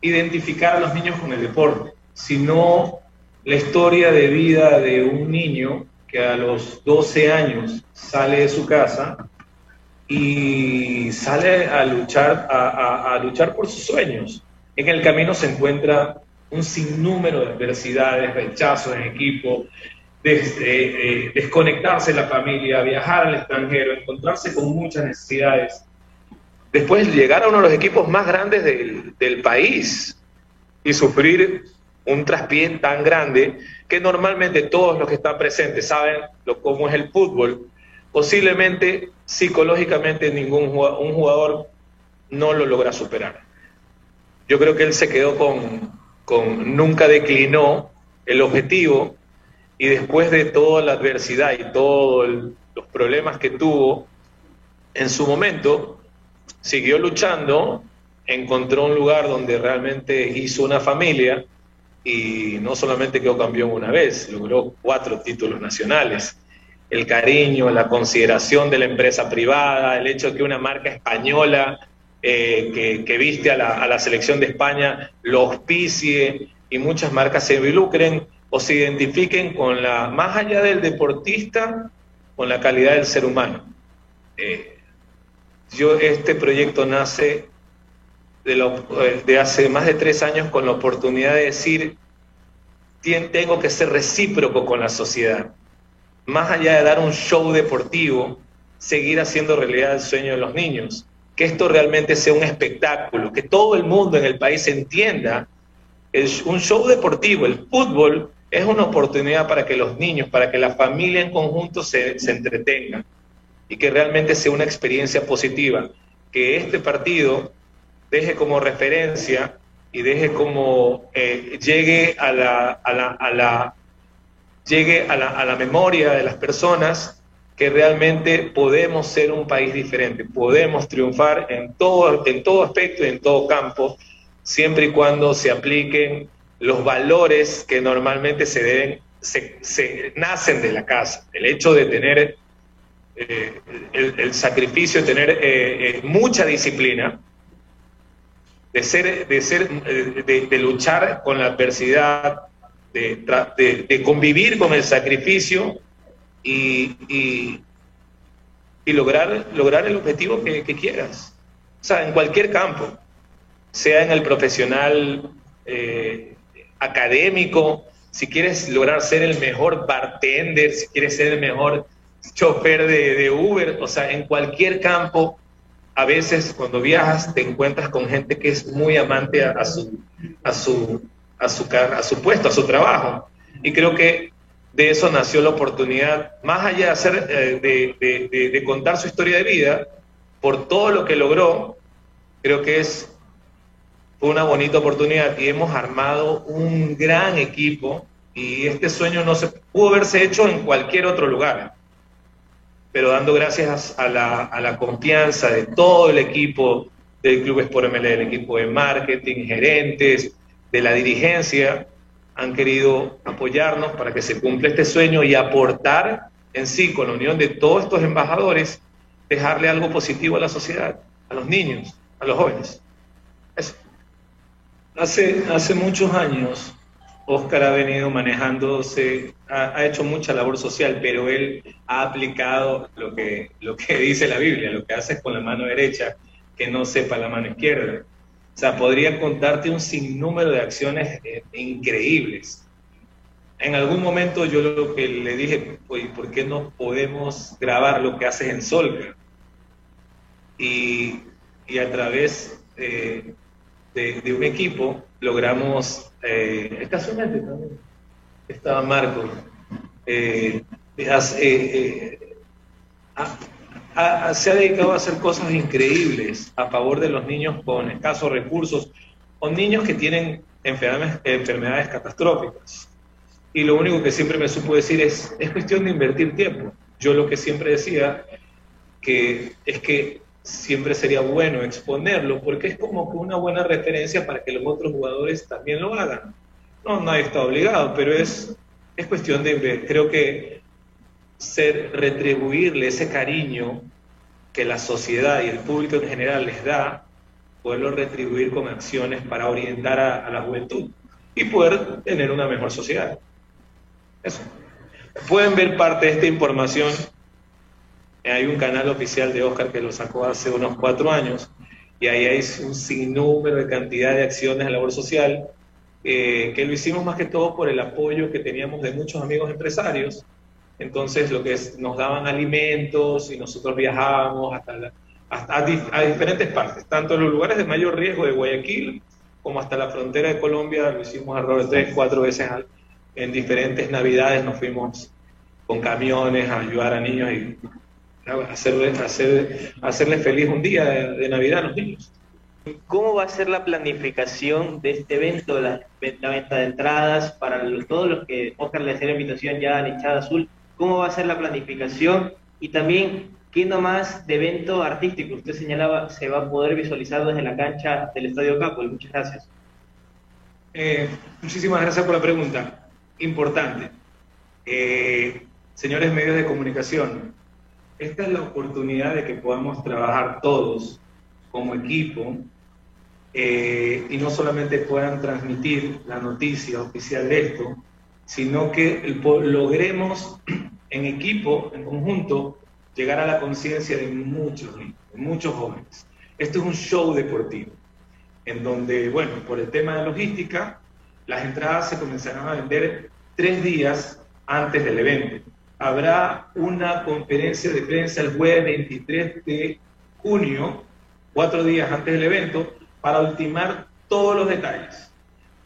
identificar a los niños con el deporte, sino la historia de vida de un niño que a los 12 años sale de su casa y sale a luchar, a, luchar por sus sueños. En el camino se encuentra un sinnúmero de adversidades, rechazos en equipo, desde, eh, desconectarse de la familia, viajar al extranjero, encontrarse con muchas necesidades. Después llegar a uno de los equipos más grandes del, del país y sufrir un traspié tan grande que normalmente todos los que están presentes saben lo, cómo es el fútbol. Posiblemente psicológicamente ningún jugador, un jugador no lo logra superar. Yo creo que él se quedó con, con nunca declinó el objetivo y después de toda la adversidad y todos los problemas que tuvo, en su momento siguió luchando, encontró un lugar donde realmente hizo una familia y no solamente quedó campeón una vez, logró cuatro títulos nacionales. El cariño, la consideración de la empresa privada, el hecho de que una marca española eh, que, viste a la, selección de España lo auspicie y muchas marcas se involucren o se identifiquen con la, más allá del deportista, con la calidad del ser humano. Eh, yo, este proyecto nace de, de hace más de tres años con la oportunidad de decir, tengo que ser recíproco con la sociedad. Más allá de dar un show deportivo, seguir haciendo realidad el sueño de los niños. Que esto realmente sea un espectáculo, que todo el mundo en el país entienda. Es un show deportivo, el fútbol, es una oportunidad para que los niños, para que la familia en conjunto se, se entretengan y que realmente sea una experiencia positiva. Que este partido deje como referencia y deje como eh, llegue a la, a la, a la llegue a la, a la memoria de las personas que realmente podemos ser un país diferente, podemos triunfar en todo, en todo aspecto y en todo campo, siempre y cuando se apliquen los valores que normalmente se deben, se, nacen de la casa. El hecho de tener eh, el, sacrificio, de tener eh, mucha disciplina, de, ser, de, ser, eh, de, luchar con la adversidad, de, convivir con el sacrificio y, y, lograr, lograr el objetivo que, quieras. O sea, en cualquier campo, sea en el profesional eh, académico, si quieres lograr ser el mejor bartender, si quieres ser el mejor chofer de, de Uber, o sea, en cualquier campo a veces cuando viajas te encuentras con gente que es muy amante a, su, a, su, a, su, a su puesto, a su trabajo. Y creo que de eso nació la oportunidad, más allá de, hacer, eh, de, de, de, contar su historia de vida, por todo lo que logró, creo que es fue una bonita oportunidad y hemos armado un gran equipo y este sueño no se pudo haberse hecho en cualquier otro lugar pero dando gracias a la, a la confianza de todo el equipo del Club Sport ML, el equipo de marketing, gerentes, de la dirigencia, han querido apoyarnos para que se cumpla este sueño y aportar en sí, con la unión de todos estos embajadores, dejarle algo positivo a la sociedad, a los niños, a los jóvenes. Eso. Hace, hace muchos años Oscar ha venido manejándose, ha, hecho mucha labor social, pero él ha aplicado lo que, lo que dice la Biblia, lo que haces con la mano derecha, que no sepa la mano izquierda. O sea, podría contarte un sinnúmero de acciones eh, increíbles. En algún momento yo lo que le dije, pues, ¿por qué no podemos grabar lo que haces en Solca? Y, y a través de, un equipo, logramos, eh, casualmente también, estaba Marco, eh, eh, se ha dedicado a hacer cosas increíbles a favor de los niños con escasos recursos o niños que tienen enfermedades, enfermedades catastróficas. Y lo único que siempre me supo decir es, es cuestión de invertir tiempo. Yo lo que siempre decía que es que siempre sería bueno exponerlo porque es como que una buena referencia para que los otros jugadores también lo hagan. No, nadie está obligado, pero es, es cuestión de, creo que ser, retribuirle ese cariño que la sociedad y el público en general les da, poderlo retribuir con acciones para orientar a, la juventud y poder tener una mejor sociedad. Eso. Pueden ver parte de esta información. Hay un canal oficial de Oscar que lo sacó hace unos cuatro años y ahí hay un sinnúmero de cantidad de acciones de labor social eh, que lo hicimos más que todo por el apoyo que teníamos de muchos amigos empresarios entonces, lo que es, nos daban alimentos y nosotros viajábamos hasta, hasta a, diferentes partes, tanto en los lugares de mayor riesgo de Guayaquil como hasta la frontera de Colombia. Lo hicimos alrededor de tres, cuatro veces en diferentes navidades. Nos fuimos con camiones a ayudar a niños y hacerles, hacer, hacerles feliz un día de, Navidad a los niños. ¿Cómo va a ser la planificación de este evento, la, venta de entradas para todos los que Oscar le hace la invitación ya a la hinchada azul? cómo va a ser la planificación y también qué nomás de evento artístico usted señalaba se va a poder visualizar desde la cancha del Estadio Capo. Muchas gracias. Eh, muchísimas gracias por la pregunta. Importante. Eh, señores medios de comunicación, esta es la oportunidad de que podamos trabajar todos como equipo eh, y no solamente puedan transmitir la noticia oficial de esto, sino que logremos en equipo, en conjunto, llegar a la conciencia de muchos de muchos jóvenes. Esto es un show deportivo, en donde, bueno, por el tema de logística, las entradas se comenzarán a vender tres días antes del evento. Habrá una conferencia de prensa el jueves 23 de junio, cuatro días antes del evento, para ultimar todos los detalles.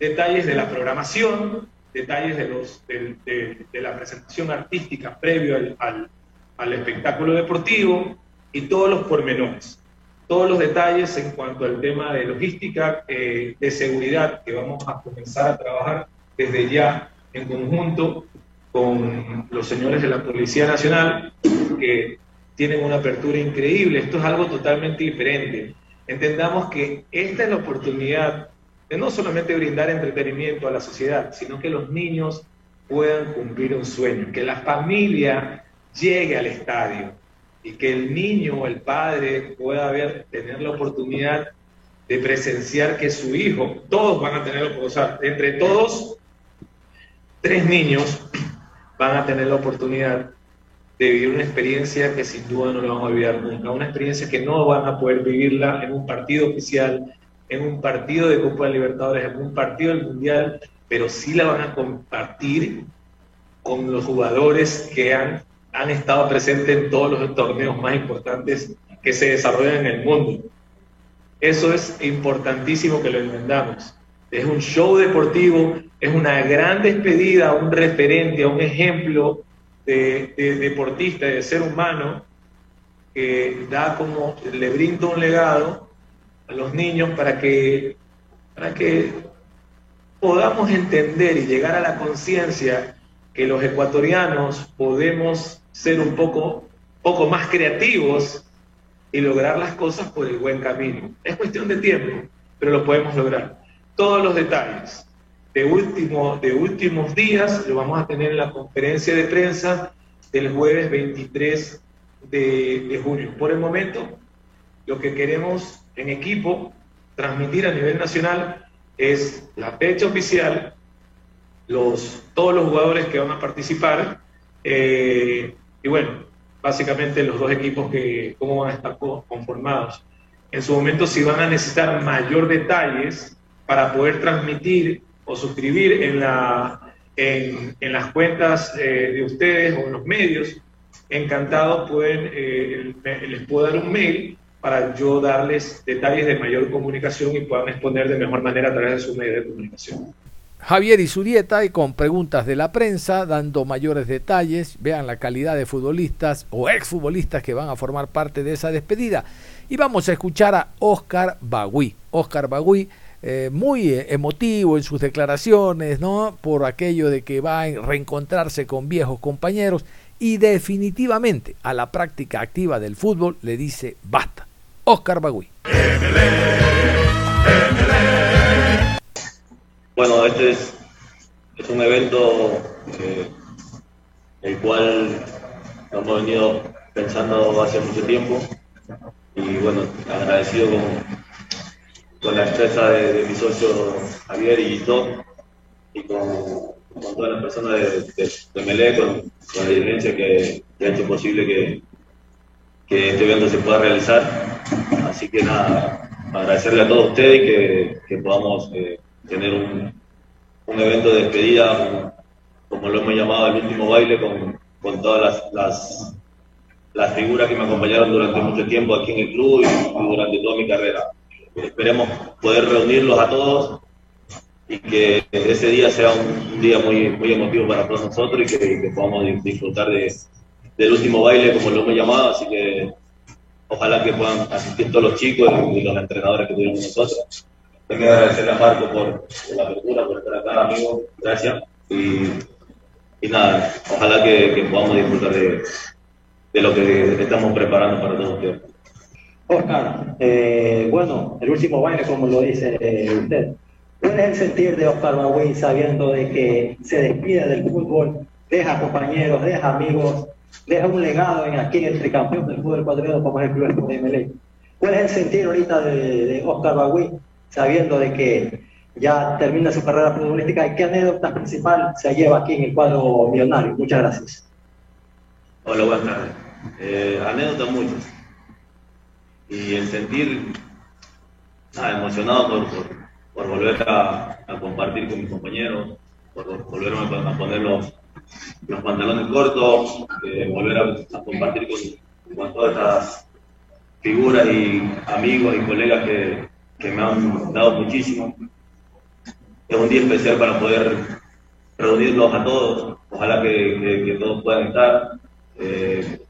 Detalles de la programación, detalles de, los, de, la presentación artística previo al, al, espectáculo deportivo y todos los pormenores, todos los detalles en cuanto al tema de logística, eh, de seguridad, que vamos a comenzar a trabajar desde ya en conjunto con los señores de la Policía Nacional, que tienen una apertura increíble. Esto es algo totalmente diferente. Entendamos que esta es la oportunidad de no solamente brindar entretenimiento a la sociedad, sino que los niños puedan cumplir un sueño, que la familia llegue al estadio y que el niño o el padre pueda ver, tener la oportunidad de presenciar que su hijo, todos van a tener, o sea, entre todos, tres niños van a tener la oportunidad de vivir una experiencia que sin duda no lo van a olvidar nunca, una experiencia que no van a poder vivirla en un partido oficial, en un partido de Copa de Libertadores, en un partido del Mundial, pero sí la van a compartir con los jugadores que han, han estado presentes en todos los torneos más importantes que se desarrollan en el mundo. Eso es importantísimo que lo entendamos. Es un show deportivo, es una gran despedida, un referente, un ejemplo de, de deportista, de ser humano, que da como, le brinda un legado a los niños para que, para que podamos entender y llegar a la conciencia que los ecuatorianos podemos ser un poco, poco más creativos y lograr las cosas por el buen camino. Es cuestión de tiempo, pero lo podemos lograr. Todos los detalles de, último, de últimos días lo vamos a tener en la conferencia de prensa del jueves 23 de, de junio. Por el momento, lo que queremos en equipo transmitir a nivel nacional es la fecha oficial, los, todos los jugadores que van a participar eh, y bueno, básicamente los dos equipos que cómo van a estar conformados. En su momento si van a necesitar mayor detalles para poder transmitir o suscribir en, la, en, en las cuentas eh, de ustedes o en los medios, encantado pueden, eh, les puedo dar un mail para yo darles detalles de mayor comunicación y puedan exponer de mejor manera a través de sus medios de comunicación. Javier Isurieta y con preguntas de la prensa, dando mayores detalles, vean la calidad de futbolistas o exfutbolistas que van a formar parte de esa despedida. Y vamos a escuchar a Oscar Bagui. Oscar Bagui, eh, muy eh, emotivo en sus declaraciones, ¿no? Por aquello de que va a reencontrarse con viejos compañeros y definitivamente a la práctica activa del fútbol le dice basta. Oscar Bagui. Bueno, este es, es un evento el cual hemos venido pensando hace mucho tiempo y bueno, agradecido con, con la empresa de, mi socio Javier y Tom y con, todas las personas de, de, Melé, con, la dirigencia que, que, ha hecho posible que, que este evento se pueda realizar. Así que nada, agradecerle a todos ustedes que, que podamos eh, tener un, un, evento de despedida, como lo hemos llamado, el último baile, con, con todas las, las, las, figuras que me acompañaron durante mucho tiempo aquí en el club y, durante toda mi carrera. Esperemos poder reunirlos a todos y que ese día sea un, día muy, muy emotivo para todos nosotros y que, podamos disfrutar de, del último baile, como lo hemos llamado. Así que ojalá que puedan asistir todos los chicos y los entrenadores que tuvimos nosotros. Tengo que agradecerle a Marco por, la apertura, por estar acá, amigo. Gracias. Y, y nada, ojalá que, que podamos disfrutar de, de, lo que estamos preparando para todos ustedes. Oscar, eh, bueno, el último baile, como lo dice eh, usted. ¿Cuál es el sentir de Oscar Bagüey sabiendo de que se despide del fútbol, deja compañeros, deja amigos, deja un legado en aquí el tricampeón del fútbol ecuatoriano como es el Club de MLE? ¿Cuál es el sentir ahorita de, Oscar Bagüey sabiendo de que ya termina su carrera futbolística y qué anécdota principal se lleva aquí en el cuadro millonario. Muchas gracias. Hola, buenas tardes. Eh, anécdotas muchas. Y el sentir emocionado por, por, volver a, compartir con mis compañeros, por volverme a poner los, los pantalones cortos, eh, volver a, compartir con, todas estas figuras y amigos y colegas que, que me han dado muchísimo. Es un día especial para poder reunirlos a todos. Ojalá que, todos puedan estar. Eh,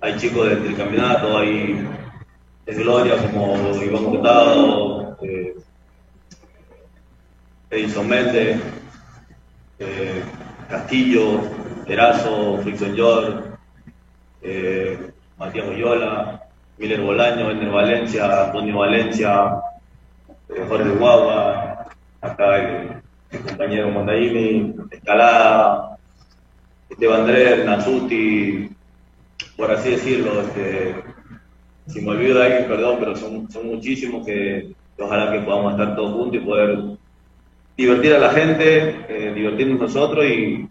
hay chicos del, campeonato, hay de Gloria como Iván Cortado, eh, Edison Méndez, eh, Castillo, Erazo, Frickson York, eh, Matías Oyola, Miller Bolaño, Ender Valencia, Antonio Valencia, Jorge Guagua, acá el, compañero Mondaimi, Escalada, Esteban Andrés, Nasuti, por así decirlo, este, si me olvido de alguien, perdón, pero son, son muchísimos que, ojalá que podamos estar todos juntos y poder divertir a la gente, eh, divertirnos nosotros y,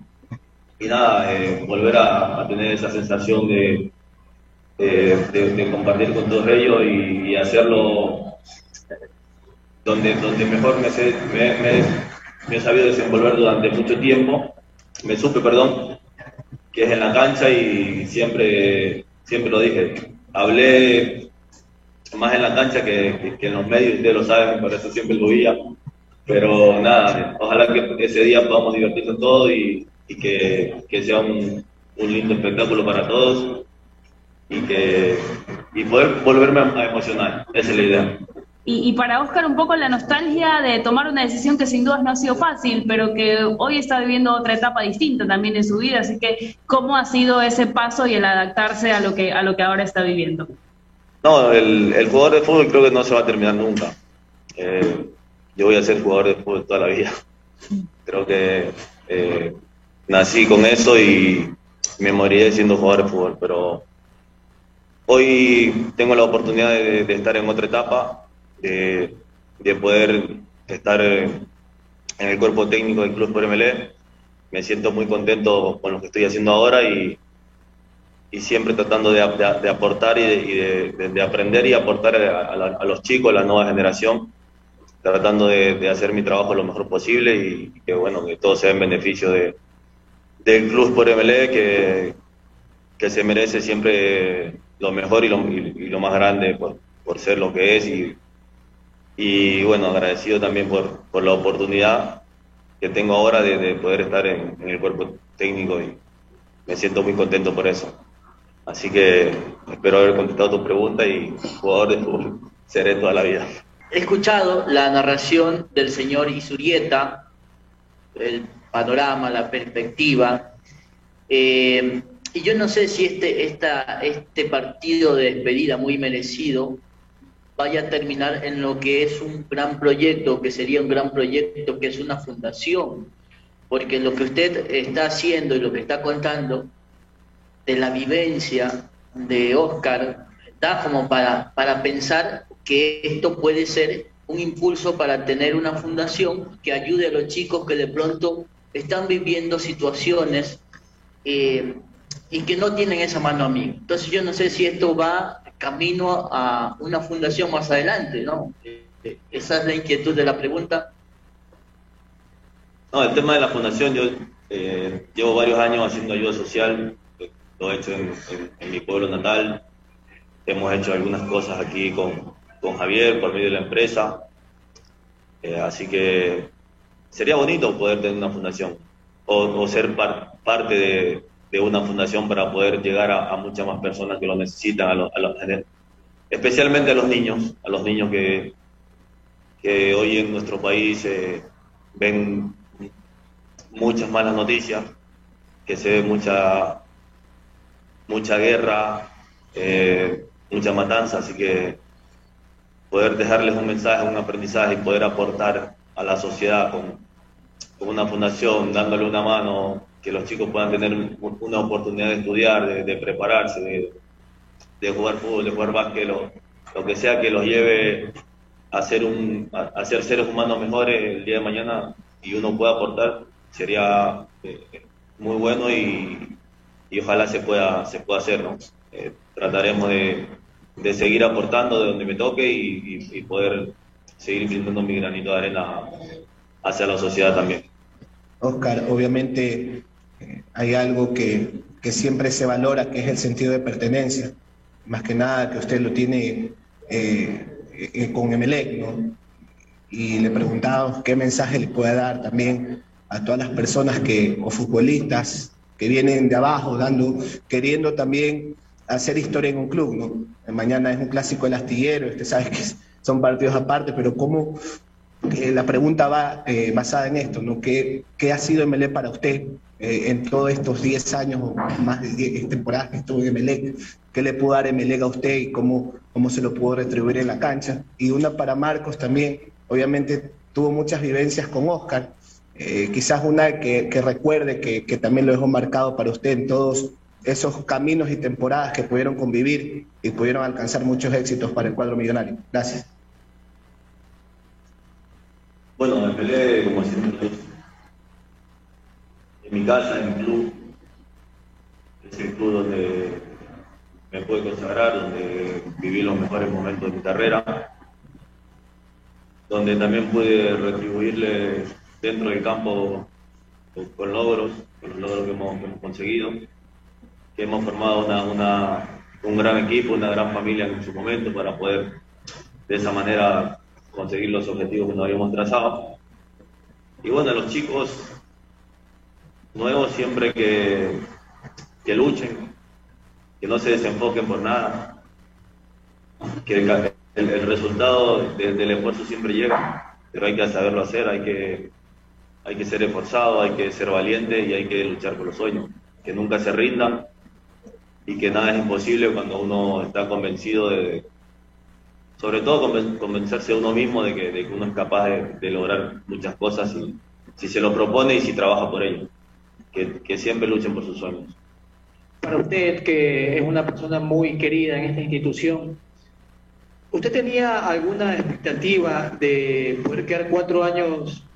nada, eh, volver a, tener esa sensación de, de, compartir con todos ellos y, hacerlo donde, donde mejor me, me, he sabido desenvolver durante mucho tiempo, me supe, perdón, que es en la cancha y siempre, siempre lo dije, hablé más en la cancha que, que, en los medios, ustedes lo saben, por eso siempre lo veía, pero nada, ojalá que ese día podamos divertirnos todos y, y que, que, sea un, un, lindo espectáculo para todos y que y poder volverme a emocionar, esa es la idea. Y, para Oscar un poco la nostalgia de tomar una decisión que sin dudas no ha sido fácil, pero que hoy está viviendo otra etapa distinta también en su vida. Así que, ¿cómo ha sido ese paso y el adaptarse a lo que, a lo que ahora está viviendo? No, el, jugador de fútbol creo que no se va a terminar nunca. Eh, yo voy a ser jugador de fútbol toda la vida. Creo que eh, nací con eso y me moriré siendo jugador de fútbol, pero hoy tengo la oportunidad de estar en otra etapa de, poder estar en el cuerpo técnico del Club por MLE. Me siento muy contento con lo que estoy haciendo ahora y, y siempre tratando de, aportar y, de, aprender y aportar a, los chicos, a la nueva generación, tratando de, hacer mi trabajo lo mejor posible y, que bueno que todo sea en beneficio de, del Club por MLE que, que se merece siempre lo mejor y lo, y lo más grande por, por ser lo que es y, y bueno, agradecido también por, por la oportunidad que tengo ahora de, de poder estar en, en el cuerpo técnico y me siento muy contento por eso. Así que espero haber contestado tu pregunta y jugador de fútbol seré toda la vida. He escuchado la narración del señor Isurieta, el panorama, la perspectiva, eh, y yo no sé si este, esta, este partido de despedida muy merecido vaya a terminar en lo que es un gran proyecto, que sería un gran proyecto, que es una fundación, porque lo que usted está haciendo y lo que está contando de la vivencia de Oscar da como para, para pensar que esto puede ser un impulso para tener una fundación que ayude a los chicos que de pronto están viviendo situaciones eh, y que no tienen esa mano amiga. Entonces yo no sé si esto va camino a una fundación más adelante, ¿no? Eh, esa es la inquietud de la pregunta. No, el tema de la fundación, yo eh, llevo varios años haciendo ayuda social, lo he hecho en, mi pueblo natal, hemos hecho algunas cosas aquí con, con Javier por medio de la empresa, Eh, así que sería bonito poder tener una fundación o, o ser par- parte de, de una fundación para poder llegar a, muchas más personas que lo necesitan, a los- a especialmente a los niños, a los niños que, que hoy en nuestro país eh, ven muchas malas noticias, que se ve mucha, mucha guerra, eh, mucha matanza, así que poder dejarles un mensaje, un aprendizaje y poder aportar a la sociedad con una fundación, dándole una mano, que los chicos puedan tener un- una oportunidad de estudiar, de, prepararse, de, jugar fútbol, de jugar básquet, lo, lo que sea que los lleve a ser, un, a, ser seres humanos mejores el día de mañana y uno pueda aportar, sería eh, muy bueno y, y ojalá se pueda, se pueda hacer, ¿no? Eh, trataremos de, de seguir aportando de donde me toque y, poder seguir brindando mi granito de arena hacia la sociedad también. Oscar, obviamente hay algo que, que siempre se valora, que es el sentido de pertenencia. Más que nada que usted lo tiene eh, eh, con Emelec, ¿no? Y le preguntaba qué mensaje le puede dar también a todas las personas que, o futbolistas que vienen de abajo, dando, queriendo también hacer historia en un club, ¿no? Mañana es un clásico del astillero, usted sabe que son partidos aparte, pero ¿cómo, eh, la pregunta va eh, basada en esto, ¿no? ¿Qué, qué ha sido Emelec para usted eh, en todos estos 10 años o más de 10 temporadas que estuvo en Emelec? ¿Qué le pudo dar Emelec a usted y cómo, cómo se lo pudo retribuir en la cancha? Y una para Marcos también, obviamente tuvo muchas vivencias con Oscar, eh, quizás una que, que recuerde que, que también lo dejó marcado para usted en todos esos caminos y temporadas que pudieron convivir y pudieron alcanzar muchos éxitos para el cuadro millonario. Gracias. Bueno, me peleé, como siempre. En mi casa, en mi club. Es el club donde me pude consagrar, donde viví los mejores momentos de mi carrera. Donde también pude retribuirle dentro del campo con, con logros, con los logros que hemos, conseguido. Que hemos formado una- un gran equipo, una gran familia en su momento para poder de esa manera conseguir los objetivos que nos habíamos trazado. Y bueno, los chicos nuevos siempre que, que luchen, que no se desenfoquen por nada, que el, el- resultado de- del esfuerzo siempre llega, pero hay que saberlo hacer, hay que, hay que ser esforzado, hay que ser valiente y hay que luchar por los sueños, que nunca se rindan y que nada es imposible cuando uno está convencido de, sobre todo conven- convencerse a uno mismo de que, de que uno es capaz de, de lograr muchas cosas y, si se lo propone y si trabaja por ello. Que, que siempre luchen por sus sueños. Para usted, que es una persona muy querida en esta institución, ¿usted tenía alguna expectativa de poder quedar cuatro años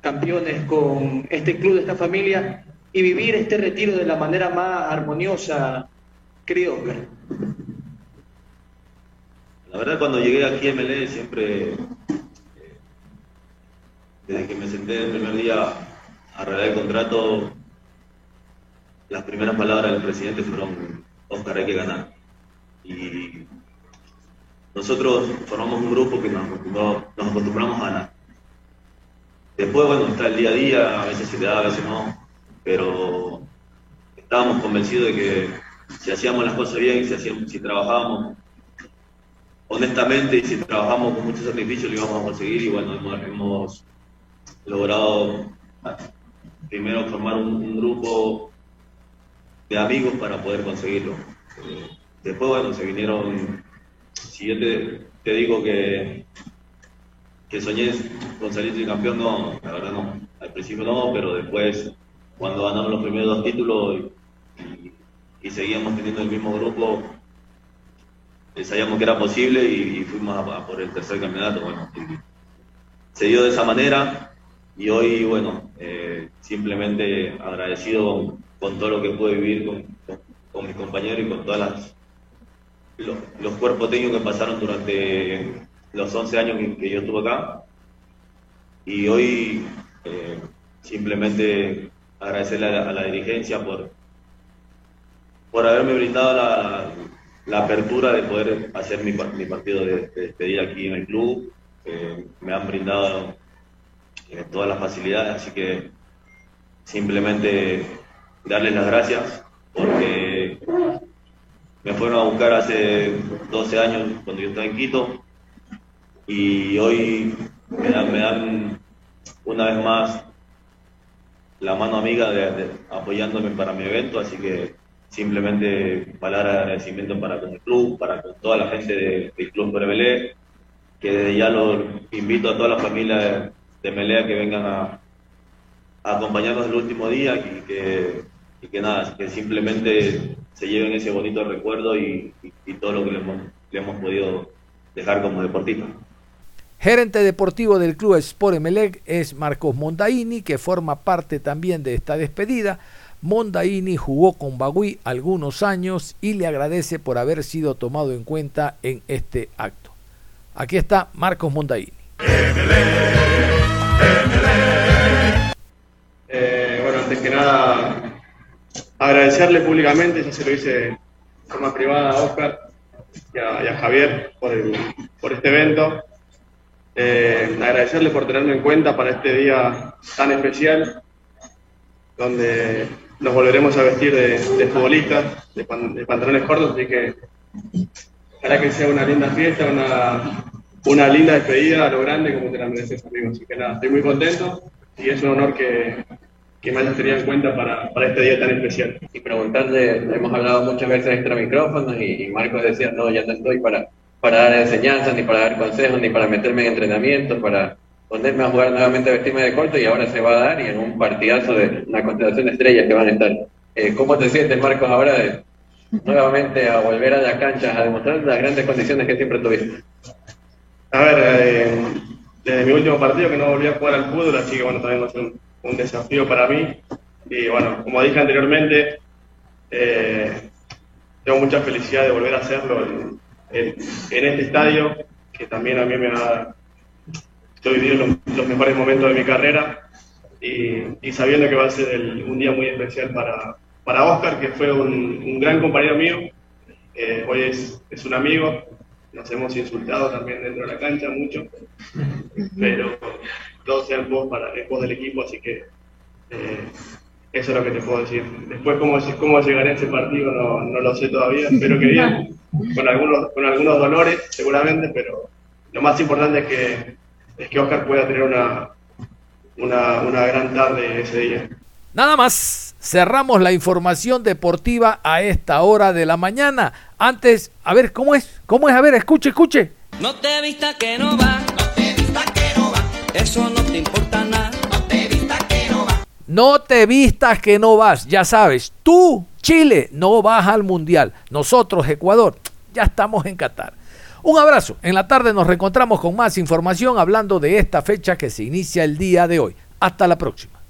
campeones con este club, esta familia, y vivir este retiro de la manera más armoniosa, querido Oscar? La verdad, cuando llegué aquí a MLE, siempre, eh, desde que me senté el primer día a realizar el contrato, las primeras palabras del presidente fueron, Oscar, hay que ganar. Y nosotros formamos un grupo que nos, nos acostumbramos a ganar. Después, bueno, está el día a día, a veces se te da, a veces no, pero estábamos convencidos de que si hacíamos las cosas bien, si, hacíamos, si trabajábamos honestamente y si trabajamos con mucho sacrificio lo íbamos a conseguir y bueno, hemos, logrado primero formar un, grupo de amigos para poder conseguirlo. Después, bueno, se vinieron, si yo te, digo que, que soñé con salir de campeón, no, la verdad no, al principio no, pero después, cuando ganamos los primeros dos títulos y, y seguíamos teniendo el mismo grupo, sabíamos que era posible y, fuimos a, por el tercer campeonato. Bueno, se dio de esa manera y hoy, bueno, eh, simplemente agradecido con, todo lo que pude vivir con, con, con mis compañeros y con todas los, cuerpos técnicos que pasaron durante los 11 años que, que yo estuve acá. Y hoy eh, simplemente agradecerle a la, a la, dirigencia por, por haberme brindado la, la apertura de poder hacer mi, partido de, de, despedida aquí en el club. Eh, me han brindado eh, todas las facilidades, así que simplemente darles las gracias porque me fueron a buscar hace 12 años cuando yo estaba en Quito y hoy me dan, me dan una vez más la mano amiga de, apoyándome para mi evento, así que simplemente palabras de agradecimiento para con el club, para con toda la gente de, del Club Prevelé, que desde ya lo invito a toda la familia de, Melea que vengan a, acompañarnos el último día y que, nada, que simplemente se lleven ese bonito recuerdo y, todo lo que le hemos, hemos podido dejar como deportistas. Gerente deportivo del club Sport Emelec es Marcos Mondaini, que forma parte también de esta despedida. Mondaini jugó con Bagui algunos años y le agradece por haber sido tomado en cuenta en este acto. Aquí está Marcos Mondaini. Eh, bueno, antes que nada, agradecerle públicamente, ya se lo hice de forma privada a Oscar y a, Javier por, por este evento. Eh, agradecerle por tenerme en cuenta para este día tan especial, donde nos volveremos a vestir de, de futbolistas, de, pan, de, pantalones cortos, así que ojalá que sea una linda fiesta, una, una linda despedida a lo grande como te la mereces, amigo. Así que nada, estoy muy contento y es un honor que, que me hayas tenido en cuenta para, para, este día tan especial. Y preguntarle, hemos hablado muchas veces extra micrófonos y, y Marcos decía, no, ya no estoy para para dar enseñanzas, ni para dar consejos, ni para meterme en entrenamiento, para ponerme a jugar nuevamente a vestirme de corto y ahora se va a dar y en un partidazo de una constelación de estrellas que van a estar. Eh, ¿Cómo te sientes, Marcos, ahora de nuevamente a volver a la cancha a demostrar las grandes condiciones que siempre tuviste? A ver, eh, desde mi último partido que no volví a jugar al fútbol, así que bueno, también va un, un desafío para mí. Y bueno, como dije anteriormente, eh, tengo mucha felicidad de volver a hacerlo. En, este estadio, que también a mí me ha... Estoy viviendo los, los mejores momentos de mi carrera y, y sabiendo que va a ser el, un día muy especial para, para Oscar, que fue un, un gran compañero mío, eh, hoy es, es, un amigo, nos hemos insultado también dentro de la cancha mucho, pero todos sean vos para en pos del equipo, así que eh, eso es lo que te puedo decir. Después, cómo, cómo llegaré a ese partido, no, no lo sé todavía. Espero que bien, con algunos, con algunos dolores, seguramente, pero lo más importante es que, es que Oscar pueda tener una, una, una gran tarde ese día. Nada más, cerramos la información deportiva a esta hora de la mañana. Antes, a ver, ¿cómo es? ¿Cómo es? A ver, escuche, escuche. No te vista que no va, no te vista que no va, eso no te importa nada no te vistas que no vas, ya sabes, tú, Chile, no vas al Mundial. Nosotros, Ecuador, ya estamos en Qatar. Un abrazo. En la tarde nos reencontramos con más información hablando de esta fecha que se inicia el día de hoy. Hasta la próxima.